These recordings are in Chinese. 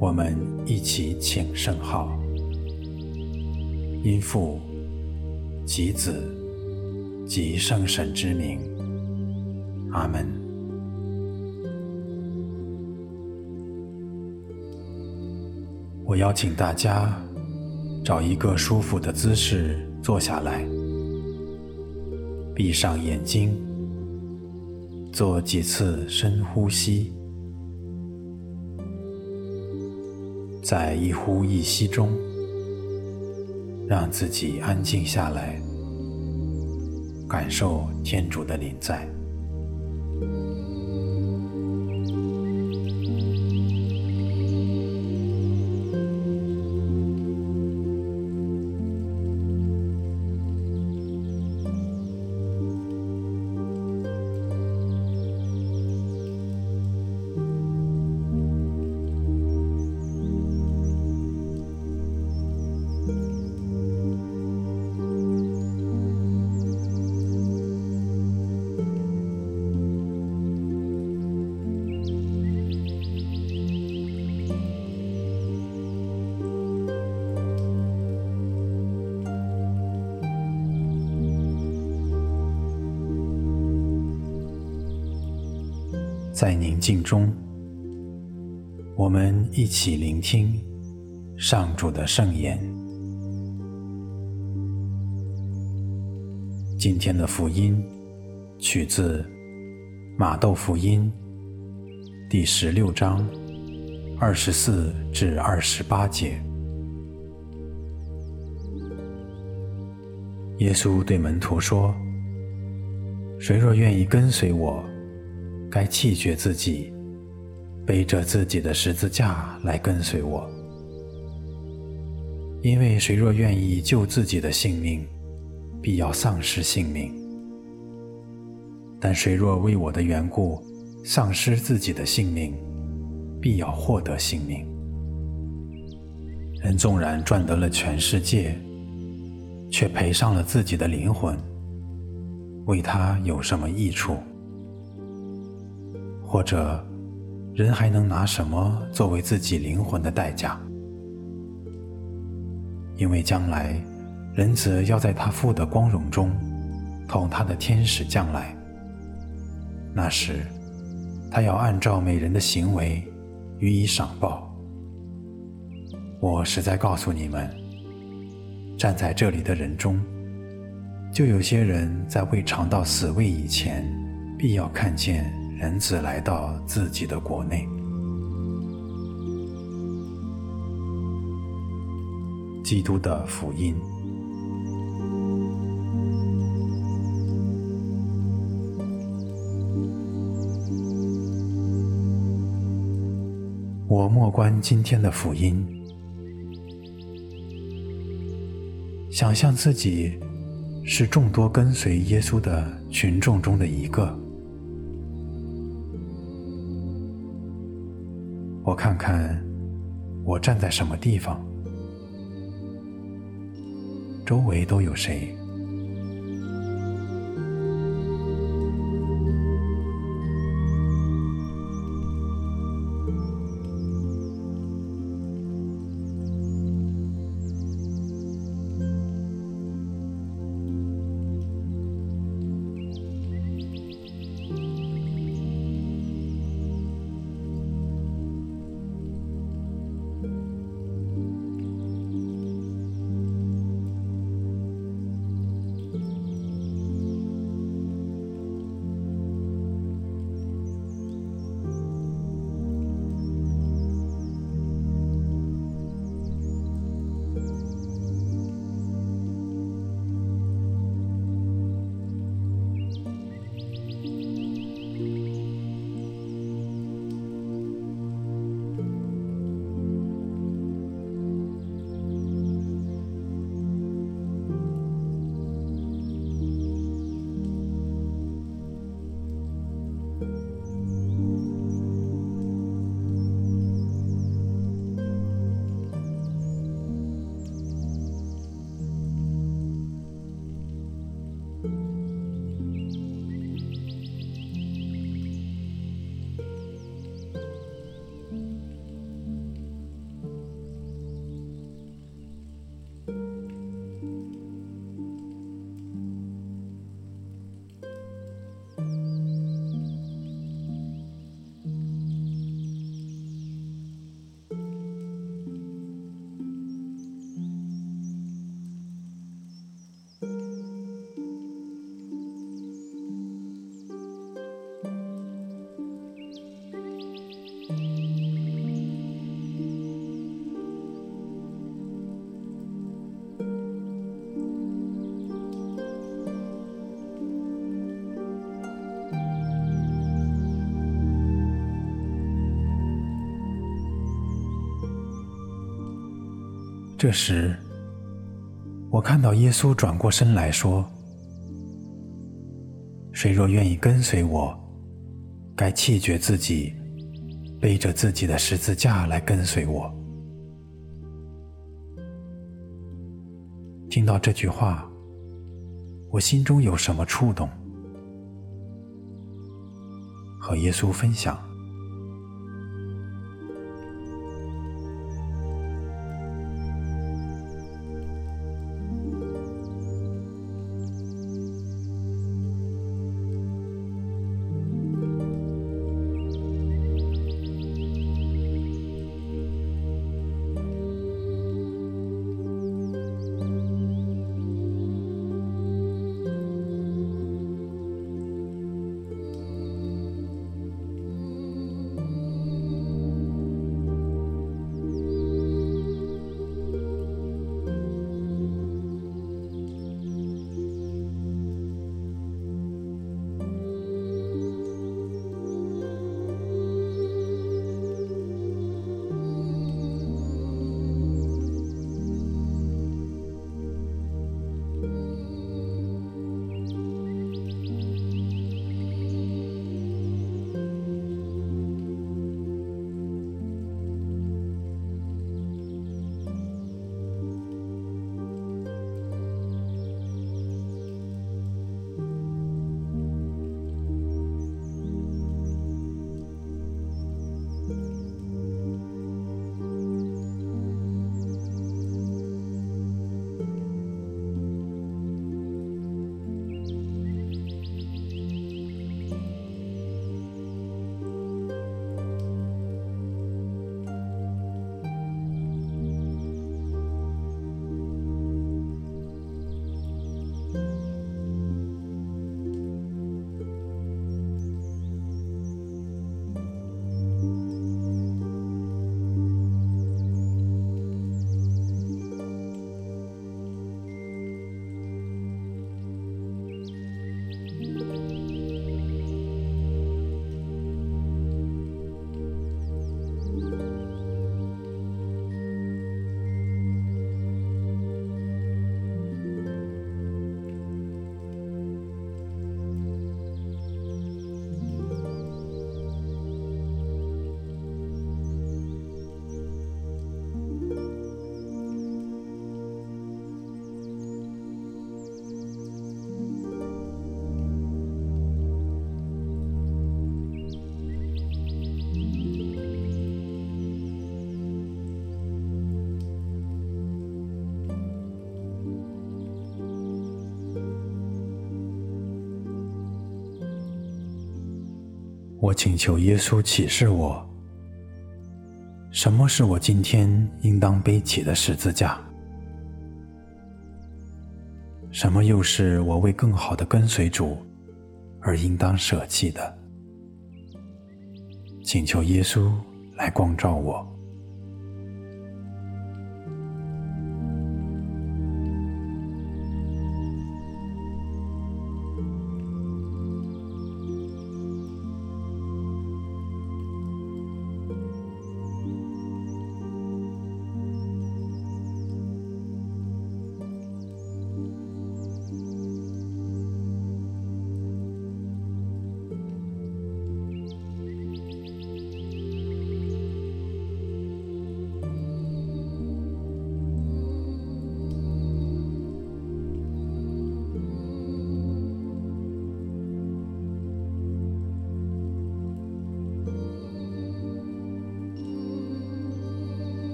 我们一起请圣号，因父及子及圣神之名，阿门。我邀请大家找一个舒服的姿势坐下来，闭上眼睛，做几次深呼吸。在一呼一吸中，让自己安静下来，感受天主的临在。在宁静中，我们一起聆听上主的圣言。今天的福音取自马窦福音第十六章二十四至二十八节。耶稣对门徒说：“谁若愿意跟随我，”该弃绝自己，背着自己的十字架来跟随我。因为谁若愿意救自己的性命，必要丧失性命；但谁若为我的缘故丧失自己的性命，必要获得性命。人纵然赚得了全世界，却赔上了自己的灵魂，为他有什么益处？或者，人还能拿什么作为自己灵魂的代价？因为将来，人子要在他父的光荣中，同他的天使将来。那时，他要按照每人的行为予以赏报。我实在告诉你们，站在这里的人中，就有些人在未尝到死位以前，必要看见。人子来到自己的国内。基督的福音。我默观今天的福音，想象自己是众多跟随耶稣的群众中的一个。我看看，我站在什么地方？周围都有谁？这时，我看到耶稣转过身来说：“谁若愿意跟随我，该弃绝自己，背着自己的十字架来跟随我。”听到这句话，我心中有什么触动？和耶稣分享。我请求耶稣启示我，什么是我今天应当背起的十字架？什么又是我为更好的跟随主而应当舍弃的？请求耶稣来光照我。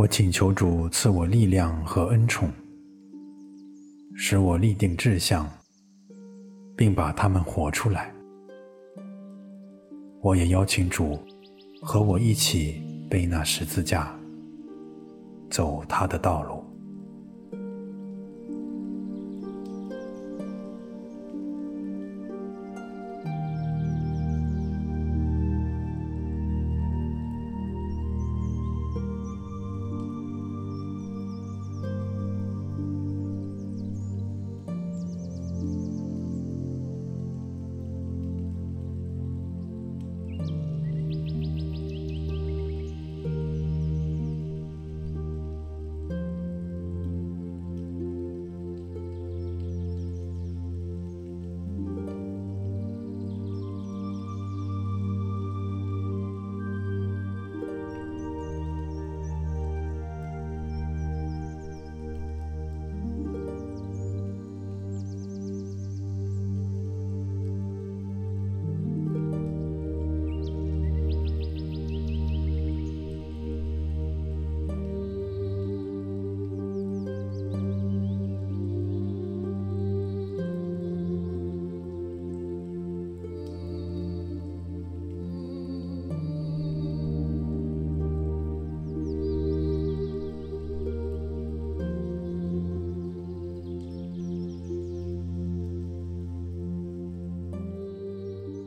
我请求主赐我力量和恩宠，使我立定志向，并把它们活出来。我也邀请主和我一起背那十字架，走他的道路。